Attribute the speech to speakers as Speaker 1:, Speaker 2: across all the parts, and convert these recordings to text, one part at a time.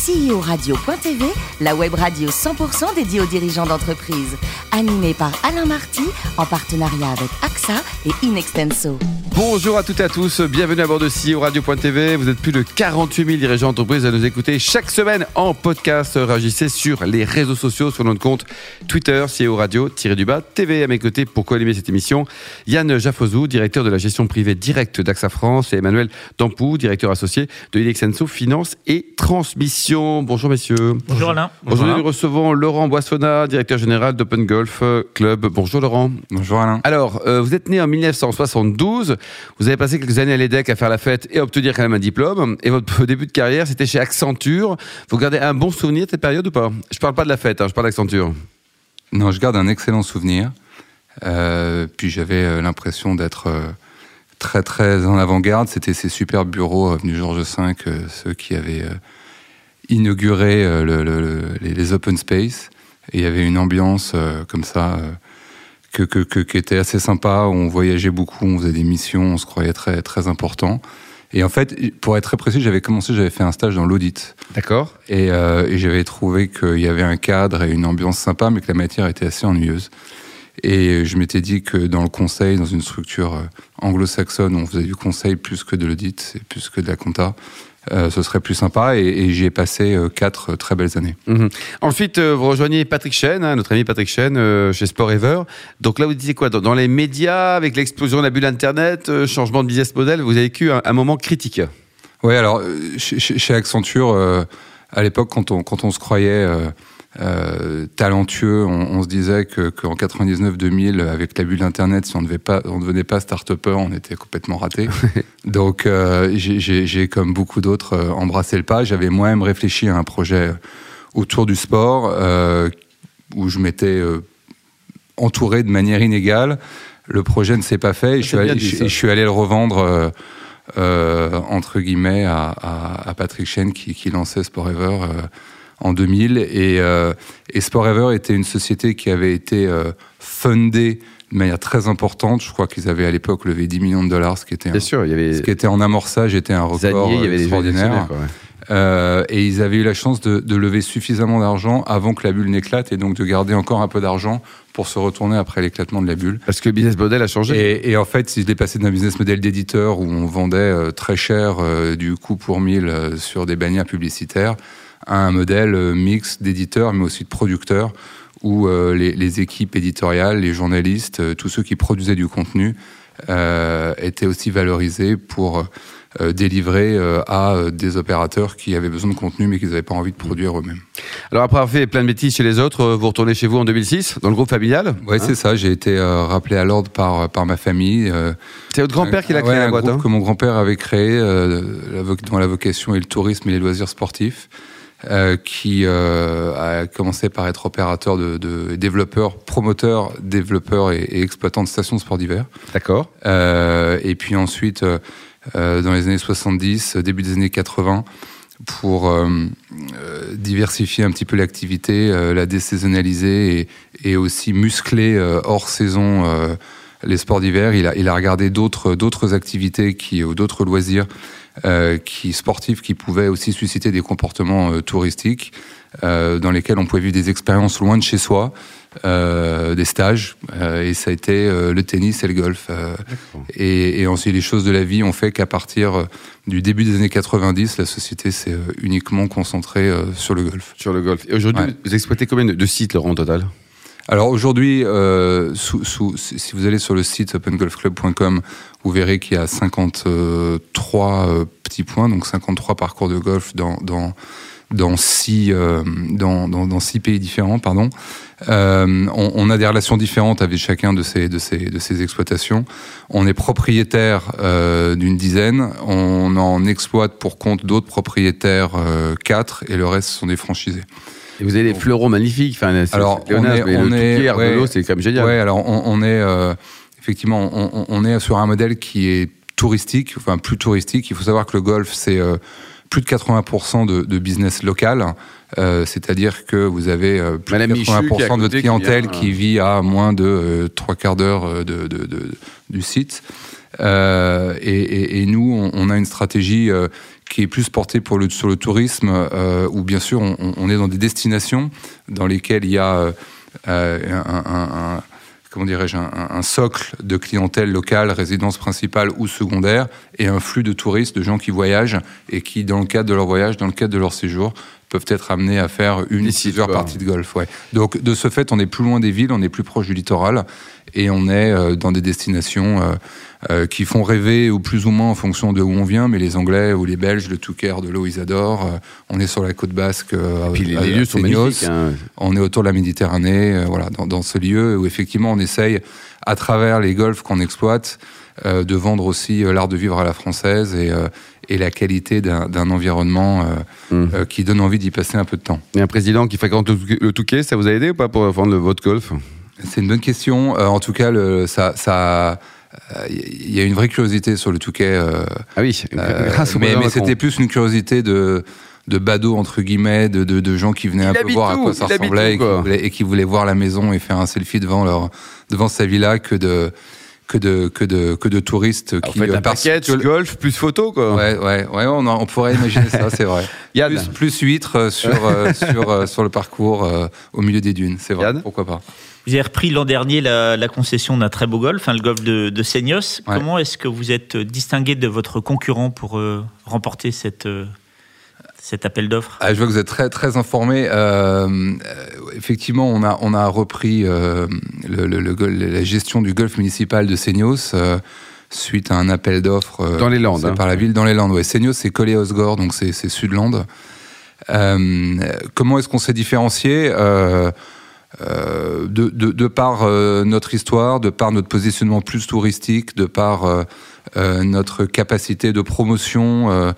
Speaker 1: CEO-radio.tv, la web radio 100% dédiée aux dirigeants d'entreprise. Animée par Alain Marty, en partenariat avec AXA et Inextenso.
Speaker 2: Bonjour à toutes et à tous, bienvenue à bord de CEO Radio.tv. Vous êtes plus de 48 000 dirigeants d'entreprise à nous écouter chaque semaine en podcast. Réagissez sur les réseaux sociaux, sur notre compte Twitter, CEO Radio-du-bas TV. À mes côtés pour co-animer cette émission, Yann Jaffozou, directeur de la gestion privée directe d'AXA France et Emmanuel Dampou, directeur associé de Inextenso Finance et Transmission. Bonjour messieurs.
Speaker 3: Bonjour Alain.
Speaker 2: Aujourd'hui, nous recevons Laurent Boissonnat, directeur général d'Open Golf Club. Bonjour Laurent.
Speaker 4: Bonjour Alain.
Speaker 2: Alors, euh, vous êtes né en 1972. Vous avez passé quelques années à l'EDEC à faire la fête et à obtenir quand même un diplôme. Et votre début de carrière, c'était chez Accenture. Vous gardez un bon souvenir de cette période ou pas? Je parle pas de la fête, hein, je parle d'Accenture.
Speaker 4: Non, je garde un excellent souvenir. Euh, puis j'avais euh, l'impression d'être euh, très très en avant-garde. C'était ces super bureaux avenue Georges V, euh, ceux qui avaient euh, inauguré euh, le- le- le- les, open space. Et il y avait une ambiance euh, comme ça euh, que, que- que- qui était assez sympa. On voyageait beaucoup, on faisait des missions, on se croyait très très important. Et en fait, pour être très précis, j'avais commencé, j'avais fait un stage dans l'audit.
Speaker 2: D'accord.
Speaker 4: Et, euh, et j'avais trouvé qu'il y avait un cadre et une ambiance sympa, mais que la matière était assez ennuyeuse. Et je m'étais dit que dans le conseil, dans une structure anglo-saxonne, on faisait du conseil plus que de l'audit, et plus que de la compta, euh, ce serait plus sympa. Et, et j'y ai passé euh, quatre très belles années.
Speaker 2: Mhm. Ensuite, euh, vous rejoignez Patrick Chen, hein, notre ami Patrick Chen, euh, chez Sport Ever. Donc là, vous disiez quoi? Dans, dans les médias, avec l'explosion de la bulle Internet, euh, changement de business model, vous avez vécu un, un moment critique.
Speaker 4: Oui, alors euh, chez, chez- Accenture, euh, à l'époque, quand on, quand on se croyait euh, talentueux, on, on se disait que qu'en 99-2000, avec la bulle Internet, si on ne devenait pas, on ne devenait pas start-upper, on était complètement raté. Donc, euh, j'ai- comme beaucoup d'autres, euh, embrassé le pas. J'avais moi-même réfléchi à un projet autour du sport euh, où je m'étais entouré de manière inégale. Le projet ne s'est pas fait et je suis, allé,
Speaker 2: dit,
Speaker 4: je-
Speaker 2: ça.
Speaker 4: je suis allé le revendre. entre guillemets à, à- à Patrick Chen qui, qui lançait Sport Ever en 2000 et, euh, et Sport Ever était une société qui avait été euh, fundée de manière très importante. Je crois qu'ils avaient à l'époque levé 10 millions de dollars, ce qui était, un-
Speaker 2: Bien sûr, il y avait
Speaker 4: ce qui était en amorçage était un record
Speaker 2: Zanier, il y avait des
Speaker 4: extraordinaire.
Speaker 2: actionnaires, quoi, ouais.
Speaker 4: Euh, et ils avaient eu la chance de, de lever suffisamment d'argent avant que la bulle n'éclate et donc de garder encore un peu d'argent pour se retourner après l'éclatement de la bulle.
Speaker 2: Parce que le business model a changé.
Speaker 4: Et, et en fait, il est passé d'un business model d'éditeur où on vendait euh, très cher euh, du coup pour mille euh, sur des bannières publicitaires à un modèle euh, mix d'éditeur mais aussi de producteur où euh, les, les équipes éditoriales, les journalistes, euh, tous ceux qui produisaient du contenu étaient aussi valorisés pour délivrer euh, à des opérateurs qui avaient besoin de contenu mais qui n'avaient pas envie de produire eux-mêmes.
Speaker 2: Alors après avoir fait plein de bêtises chez les autres, vous retournez chez vous en 2006, dans le groupe familial?
Speaker 4: Ouais,
Speaker 2: Hein?
Speaker 4: c'est ça. J'ai été rappelé à l'ordre par, par ma famille.
Speaker 2: C'est votre grand-père qui l'a
Speaker 4: Ouais,
Speaker 2: créé la
Speaker 4: un
Speaker 2: boîte.
Speaker 4: groupe
Speaker 2: hein?
Speaker 4: que mon grand-père avait créé, dont la vocation est le tourisme et les loisirs sportifs, euh, qui euh, a commencé par être opérateur de, de développeur, promoteur, développeur et, et exploitant de stations de sport d'hiver.
Speaker 2: D'accord.
Speaker 4: Euh, et puis ensuite, dans les années 70, euh, début des années 80, pour diversifier un petit peu l'activité, la désaisonnaliser et, et aussi muscler hors saison les sports d'hiver. Il a, il a regardé d'autres d'autres activités qui, ou d'autres loisirs euh, qui sportifs qui pouvaient aussi susciter des comportements euh, touristiques euh, dans lesquels on pouvait vivre des expériences loin de chez soi, des stages. et ça a été le tennis et le golf. et, et ensuite, les choses de la vie ont fait qu'à partir du début des années 90, la société s'est uniquement concentrée sur le golf.
Speaker 2: Sur le golf. Et aujourd'hui,
Speaker 4: Ouais.
Speaker 2: vous exploitez combien de, de sites, Laurent, au total?
Speaker 4: Alors aujourd'hui, euh, si vous allez sur le site opengolfclub.com, vous verrez qu'il y a 53 euh, petits points, donc 53 parcours de golf dans, dans, euh, six pays différents. On, a des relations différentes avec chacun de ces, exploitations. On est propriétaire d'une dizaine, on en exploite pour compte d'autres propriétaires quatre, et le reste sont des franchisés.
Speaker 2: Et vous avez des fleurons magnifiques. Enfin,
Speaker 4: Alors, on est-
Speaker 2: mais
Speaker 4: on
Speaker 2: le
Speaker 4: est-
Speaker 2: Touquet, Arnaud,
Speaker 4: ouais.
Speaker 2: c'est quand même génial.
Speaker 4: Ouais, alors on, on est euh, effectivement, on, est sur un modèle qui est touristique, enfin plus touristique. Il faut savoir que le golf, c'est euh, plus de 80% de, de business local. Euh, C'est-à-dire que vous avez plus
Speaker 2: Madame
Speaker 4: de
Speaker 2: Michu qui est à
Speaker 4: 80% de votre
Speaker 2: qui
Speaker 4: clientèle
Speaker 2: vient,
Speaker 4: qui, vit à moins de trois quarts d'heure de, de- de- du site. Et, et, nous, on, a une stratégie qui est plus le, sur le tourisme, euh, où bien sûr, on, est dans des destinations dans lesquelles il y a un, socle de clientèle locale, résidence principale ou secondaire, et un flux de touristes, de gens qui voyagent et qui, dans le cadre de leur voyage, dans le cadre de leur séjour, peuvent être amenés à faire une ou plusieurs parties de golf. Ouais. Donc, de ce fait, on est plus loin des villes, on est plus proche du littoral, et on est euh, dans des destinations euh, euh, qui font rêver, ou plus ou moins en fonction de où on vient, mais les Anglais ou les Belges, le Touquet de l'eau, ils adorent. On est sur la côte basque.
Speaker 2: Et puis les, lieux sont magnifiques. Hein.
Speaker 4: On est autour de la Méditerranée, voilà, dans, dans, ce lieu où effectivement on essaye, à travers les golfs qu'on exploite, de vendre aussi l'art de vivre à la française et, et la qualité d'un environnement mmh. qui donne envie d'y passer un peu de temps.
Speaker 2: Et un président qui fréquente le Touquet, ça vous a aidé ou pas pour vendre votre golf?
Speaker 4: C'est une bonne question. en tout cas, le, ça, ça il y a une vraie curiosité sur le Touquet. Euh,
Speaker 2: ah oui,
Speaker 4: grâce mais, mais c'était plus une curiosité de de badauds entre guillemets, de, de, de, gens qui venaient un peu voir à quoi ça ressemblait et, qui voulaient, et, qui voulaient, voir la maison et faire un selfie devant leur devant sa villa que de que de que de que de touristes
Speaker 2: qui fait, un paquet golf plus photo quoi.
Speaker 4: Ouais ouais ouais on, on pourrait imaginer ça c'est vrai. Yann. Plus, plus huîtres sur sur sur le parcours au milieu des dunes c'est vrai Yann. pourquoi pas.
Speaker 3: Vous avez repris l'an dernier la, la concession d'un très beau golf, hein, le golf de, de Seignos. Ouais. Comment est-ce que vous êtes distingué de votre concurrent pour euh, remporter cette, euh, cet appel d'offres?
Speaker 4: Ah, Je vois que vous êtes très, très informé. Euh, effectivement, on a, on a repris euh, le, le, le, la gestion du golf municipal de Seignos euh, suite à un appel d'offres
Speaker 2: dans les Landes, hein.
Speaker 4: par la ville dans les Landes. Ouais. Seignos, c'est collé à Osgore, donc c'est Sudland. comment est-ce qu'on s'est différencié euh, de, de, de, par euh, notre histoire, de par notre positionnement plus touristique, de par euh, euh notre capacité de promotion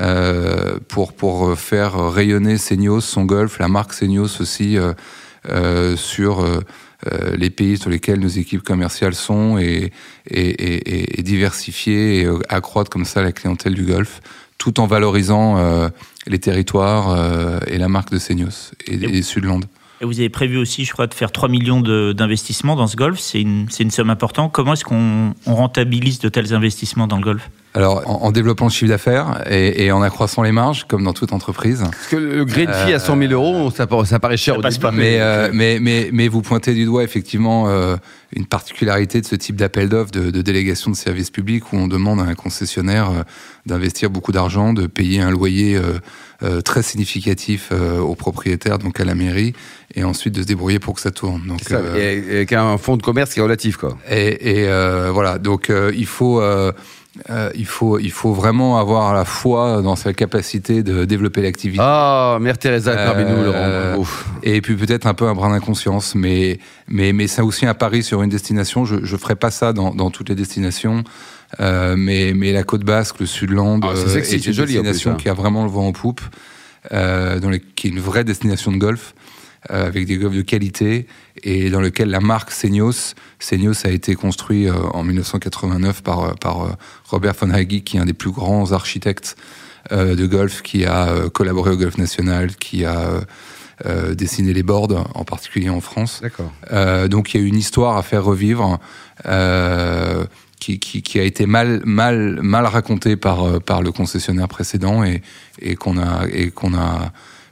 Speaker 4: euh, pour, pour faire rayonner Seignos, son golf, la marque Seignos aussi sur les pays sur lesquels nos équipes commerciales sont et, et, et, et diversifier et accroître comme ça la clientèle du golf tout en valorisant les territoires et la marque de Seignos et, et Sudland.
Speaker 3: Et vous avez prévu aussi, je crois, de faire 3 millions d'investissements dans ce golf. C'est une, une, somme importante. Comment est-ce qu'on rentabilise de tels investissements dans le golf
Speaker 4: alors, en, en, développant le chiffre d'affaires et, et, en accroissant les marges, comme dans toute entreprise.
Speaker 2: Parce que le green fee euh, à 100 000 euros, ça, ça paraît cher au début.
Speaker 4: Mais, euh, mais, mais, mais, vous pointez du doigt effectivement euh, une particularité de ce type d'appel d'offres de, de, délégation de services publics où on demande à un concessionnaire euh, d'investir beaucoup d'argent, de payer un loyer euh, très significatif au propriétaire, donc à la mairie, et ensuite de se débrouiller pour que ça tourne. Donc,
Speaker 2: ça, et, avec un fonds de commerce qui est relatif, quoi.
Speaker 4: Et, et voilà, donc il faut euh, il, faut, il faut vraiment avoir la foi dans sa capacité de développer l'activité.
Speaker 2: Ah, Mère Teresa parmi nous, Laurent.
Speaker 4: Ouf. Et puis peut-être un peu un brin d'inconscience, mais, mais, mais c'est aussi un pari sur une destination. Je ne ferai pas ça dans, dans toutes les destinations. Euh, mais, mais la côte basque, le Sudland,
Speaker 2: ah,
Speaker 4: euh,
Speaker 2: est,
Speaker 4: une
Speaker 2: joli,
Speaker 4: destination qui a vraiment le vent en poupe, euh, dans les, qui est une vraie destination de golf. Euh, avec des golfs de qualité et dans lequel la marque Seignos, Seignos a été construit euh, en 1989 par, euh, par Robert von Hagi, qui est un des plus grands architectes de golf, qui a collaboré au Golf National, qui a euh, dessiné les boards, en particulier en France. Euh, donc il y a une histoire à faire revivre euh, qui, qui, qui, a été mal, mal, mal racontée par, par le concessionnaire précédent et, et qu'on a, et qu'on a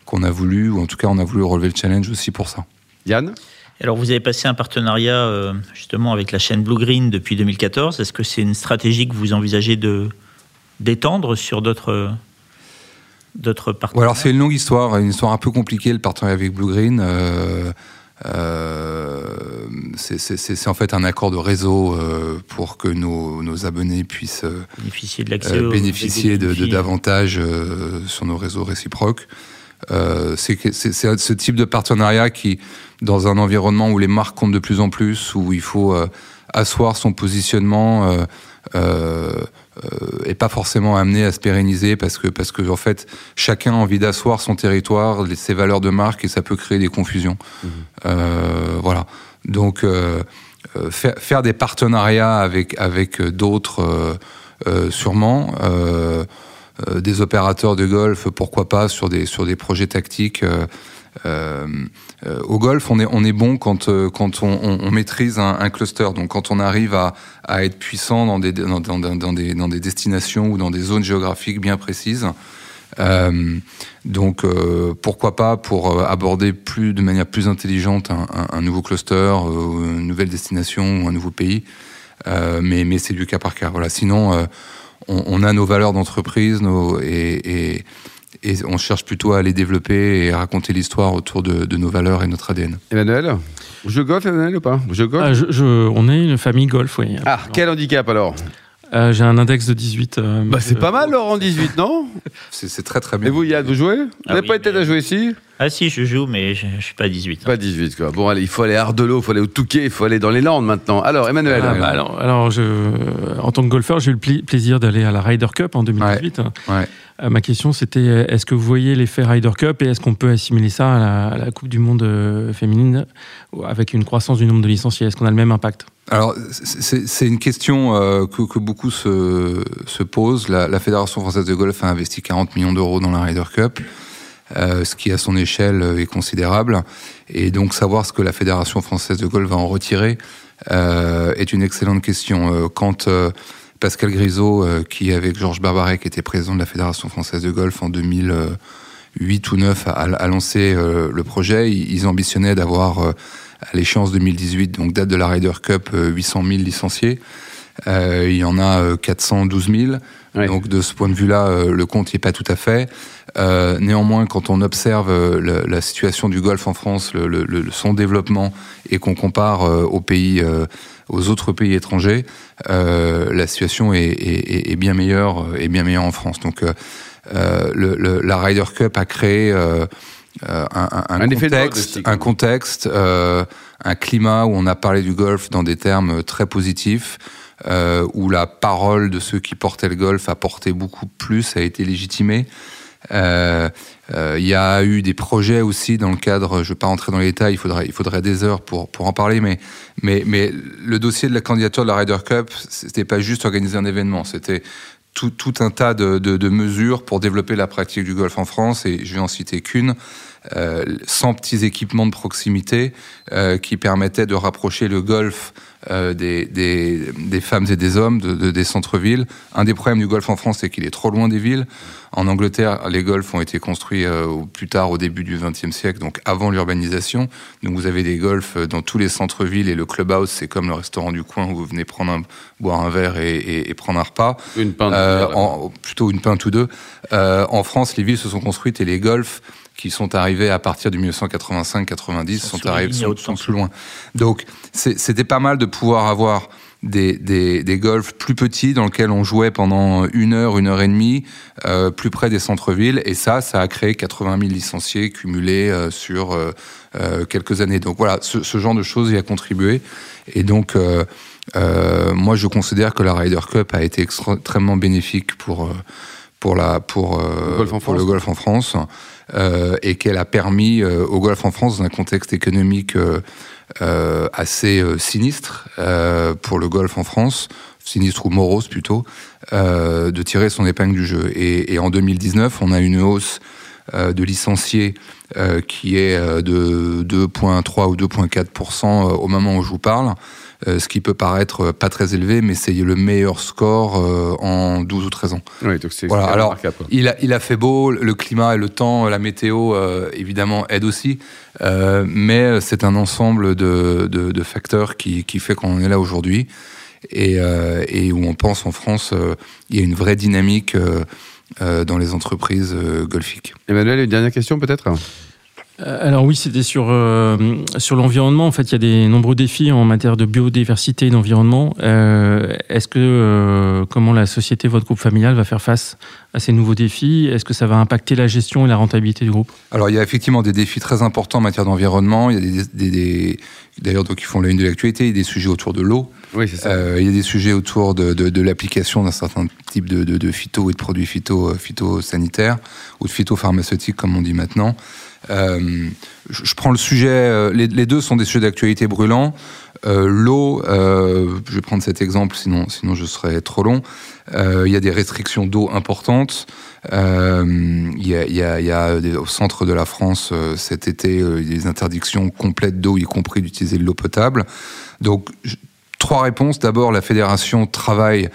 Speaker 4: qu'on a voulu, ou en tout cas on a voulu relever le challenge aussi pour ça.
Speaker 2: Yann?
Speaker 3: Alors vous avez passé un partenariat euh, justement avec la chaîne Blue Green depuis 2014. Est-ce que c'est une stratégie que vous envisagez de d'étendre sur d'autres d'autres partenaires?
Speaker 4: Alors c'est une longue histoire, une histoire un peu compliquée le partenariat avec Blue Green. Euh, euh, c'est en fait un accord de réseau euh, pour que nos, nos, abonnés puissent
Speaker 3: bénéficier de, euh,
Speaker 4: bénéficier de, de davantage sur nos réseaux réciproques. Euh, c'est ce type de partenariat qui, dans un environnement où les marques comptent de plus en plus, où il faut euh, asseoir son positionnement, euh, euh, pas forcément amené à se pérenniser parce que parce que en fait chacun a envie d'asseoir son territoire, ses valeurs de marque et ça peut créer des confusions. Mmh. voilà. Donc faire, faire, des partenariats avec avec d'autres sûrement. Euh, des opérateurs de golf, pourquoi pas sur des sur des projets tactiques. Euh, au golf, on est, on est bon quand, quand on, on, maîtrise un, cluster. Donc quand on arrive à, à être puissant dans des, dans, dans, des, dans des destinations ou dans des zones géographiques bien précises. Euh, donc pourquoi pas pour aborder plus de manière plus intelligente un, un, un nouveau cluster, une nouvelle destination ou un nouveau pays. mais mais c'est du cas par cas. Voilà. Sinon, on, on, a nos valeurs d'entreprise nos, et, et et on cherche plutôt à les développer et à raconter l'histoire autour de, de, nos valeurs et notre ADN.
Speaker 2: Emmanuel Vous jouez golf, Emmanuel, ou pas Vous jouez golf
Speaker 5: ah, je, je, On est une famille golf, oui.
Speaker 2: Ah, quel handicap alors
Speaker 5: euh, J'ai un index de 18. Euh,
Speaker 2: bah, c'est pas mal, Laurent, 18, non
Speaker 4: C'est très très bien.
Speaker 2: Et vous, Yann, vous jouez Vous n'avez
Speaker 3: ah
Speaker 2: pas
Speaker 3: oui,
Speaker 2: été
Speaker 3: mais...
Speaker 2: à jouer ici
Speaker 3: Ah si, je joue, mais je, je suis pas à 18.
Speaker 2: Pas 18, quoi. Bon, allez, il faut aller à Ardelot, il faut aller au Touquet, il faut aller dans les Landes maintenant. Alors, Emmanuel
Speaker 5: Ah, bah, alors, alors je, en tant que golfeur, j'ai eu le plaisir d'aller à la Ryder Cup en 2018.
Speaker 4: Ouais. Ouais.
Speaker 5: Euh, ma question, c'était est-ce que vous voyez l'effet Ryder Cup et est-ce qu'on peut assimiler ça à la, à la Coupe du Monde euh, féminine avec une croissance du nombre de licenciés? Est-ce qu'on a le même impact?
Speaker 4: Alors, c'est une question euh, que, que, beaucoup se, se posent. La, la, Fédération française de golf a investi 40 millions d'euros dans la Ryder Cup, euh, ce qui à son échelle est considérable. Et donc, savoir ce que la Fédération française de golf va en retirer euh, est une excellente question. Quand Pascal Grisot, qui avec Georges Barbaret, qui était président de la Fédération française de golf en 2008 ou 2009, a, lancé le projet, ils ambitionnaient d'avoir à l'échéance 2018, donc date de la Ryder Cup, 800 000 licenciés. Euh, il y en a 412 000. Ouais. Donc de ce point de vue-là, euh, le compte n'y est pas tout à fait. Euh, néanmoins, quand on observe le, la situation du golf en France, le, le, son développement, et qu'on compare aux pays, aux autres pays étrangers, la situation est, est, est, bien meilleure, est bien meilleure en France. Donc la Ryder Cup a créé euh, un, un, un, contexte, un, contexte euh, un climat où on a parlé du golf dans des termes très positifs, euh, où la parole de ceux qui portaient le golf a porté beaucoup plus, a été légitimée. Euh, euh, il y a eu des projets aussi dans le cadre, je ne vais pas rentrer dans les détails, il faudrait, il des heures pour, en parler, mais, le dossier de la candidature de la Ryder Cup, c'était pas juste organiser un événement, c'était tout, un tas de, mesures pour développer la pratique du golf en France, et je vais en citer qu'une. Euh, 100 petits équipements de proximité euh, qui permettaient de rapprocher le golf euh, des, des, des, femmes et des hommes de, de, des centres-villes. Un des problèmes du golf en France, c'est qu'il est trop loin des villes. En Angleterre, les golfs ont été construits euh, plus tard, au début du XXe siècle, donc avant l'urbanisation. Donc vous avez des golfs dans tous les centres-villes et le clubhouse, c'est comme le restaurant du coin où vous venez prendre un, boire un verre et, et, et prendre un repas.
Speaker 2: Une pinte.
Speaker 4: En, plutôt une pinte ou deux. en France, les villes se sont construites et les golfs qui sont arrivés à partir du 1985-90 sont, arrivés sont, sont plus loin. Donc c'était pas mal de pouvoir avoir des, des, des golfs plus petits dans lesquels on jouait pendant une heure, une heure et demie, euh, plus près des centres-villes. Et ça, ça a créé 80 000 licenciés cumulés euh, sur euh, quelques années. Donc voilà, ce, ce, genre de choses y a contribué. Et donc, euh, moi, je considère que la Ryder Cup a été extrêmement bénéfique pour pour la pour,
Speaker 2: le golf en
Speaker 4: pour
Speaker 2: France.
Speaker 4: le golf en France euh, et qu'elle a permis euh, au golf en France dans un contexte économique euh, assez sinistre pour le golf en France sinistre ou morose plutôt de tirer son épingle du jeu. Et en 2019 on a une hausse de licenciés qui est de 2,3 ou 2,4% au moment où je vous parle euh, ce qui peut paraître pas très élevé, mais c'est le meilleur score euh, en 12 ou 13 ans.
Speaker 2: Oui, donc c'est
Speaker 4: voilà. Alors, il a, il a fait beau, le climat et le temps, la météo, euh, évidemment, aident aussi, euh, mais c'est un ensemble de, de, de, facteurs qui, qui fait qu'on est là aujourd'hui et, euh, et, où on pense en France, il y a une vraie dynamique dans les entreprises golfiques.
Speaker 2: Emmanuel, une dernière question peut-être?
Speaker 5: Alors oui, c'était sur euh, sur l'environnement. En fait, il y a des nombreux défis en matière de biodiversité et d'environnement. Euh, Est-ce que euh, comment la société, votre groupe familial, va faire face à ces nouveaux défis? Est-ce que ça va impacter la gestion et la rentabilité du groupe?
Speaker 4: Alors, il y a effectivement des défis très importants en matière d'environnement. Il y a des, des, des d'ailleurs donc qui font la une de l'actualité, des sujets autour de l'eau.
Speaker 2: Oui, c'est ça.
Speaker 4: Euh, il y a des sujets autour de, de, de l'application d'un certain type de, de, de phyto et de produits phyto, euh, phytosanitaires ou de phytopharmaceutiques, comme on dit maintenant. Euh, je, prends le sujet, euh, les, deux sont des sujets d'actualité brûlants. Euh, L'eau, je vais prendre cet exemple, sinon, sinon je serais trop long. Il y a des restrictions d'eau importantes. Il y, a, au centre de la France cet été des interdictions complètes d'eau, y compris d'utiliser de l'eau potable. Donc trois réponses. D'abord, la fédération travaille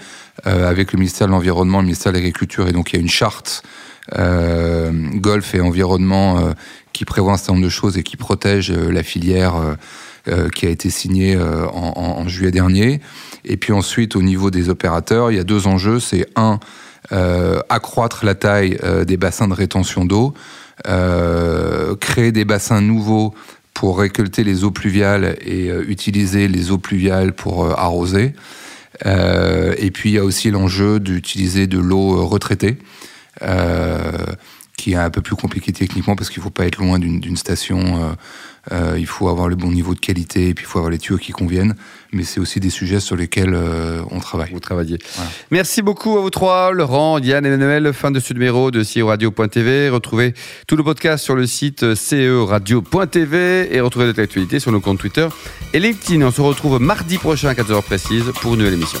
Speaker 4: avec le ministère de l'Environnement, le ministère de l'Agriculture, et donc il y a une charte euh, golf et environnement euh, qui prévoit un certain nombre de choses et qui protège euh, la filière qui a été signée en, juillet dernier. Et puis ensuite, au niveau des opérateurs, il y a deux enjeux. C'est un, accroître la taille des bassins de rétention d'eau, créer des bassins nouveaux pour récolter les eaux pluviales et utiliser les eaux pluviales pour arroser. Et puis il y a aussi l'enjeu d'utiliser de l'eau retraitée, qui est un peu plus compliqué techniquement parce qu'il ne faut pas être loin d'une station. euh, euh, il faut avoir le bon niveau de qualité et puis il faut avoir les tuyaux qui conviennent. Mais c'est aussi des sujets sur lesquels euh, on travaille.
Speaker 2: Vous travaillez.
Speaker 4: Voilà.
Speaker 2: Merci beaucoup à vous trois, Laurent, Yann et Emmanuel. Fin de ce numéro de CEO Radio.tv. Retrouvez tout le podcast sur le site ceradio.tv et retrouvez notre actualité sur nos comptes Twitter et LinkedIn. On se retrouve mardi prochain à 14h précise pour une nouvelle émission.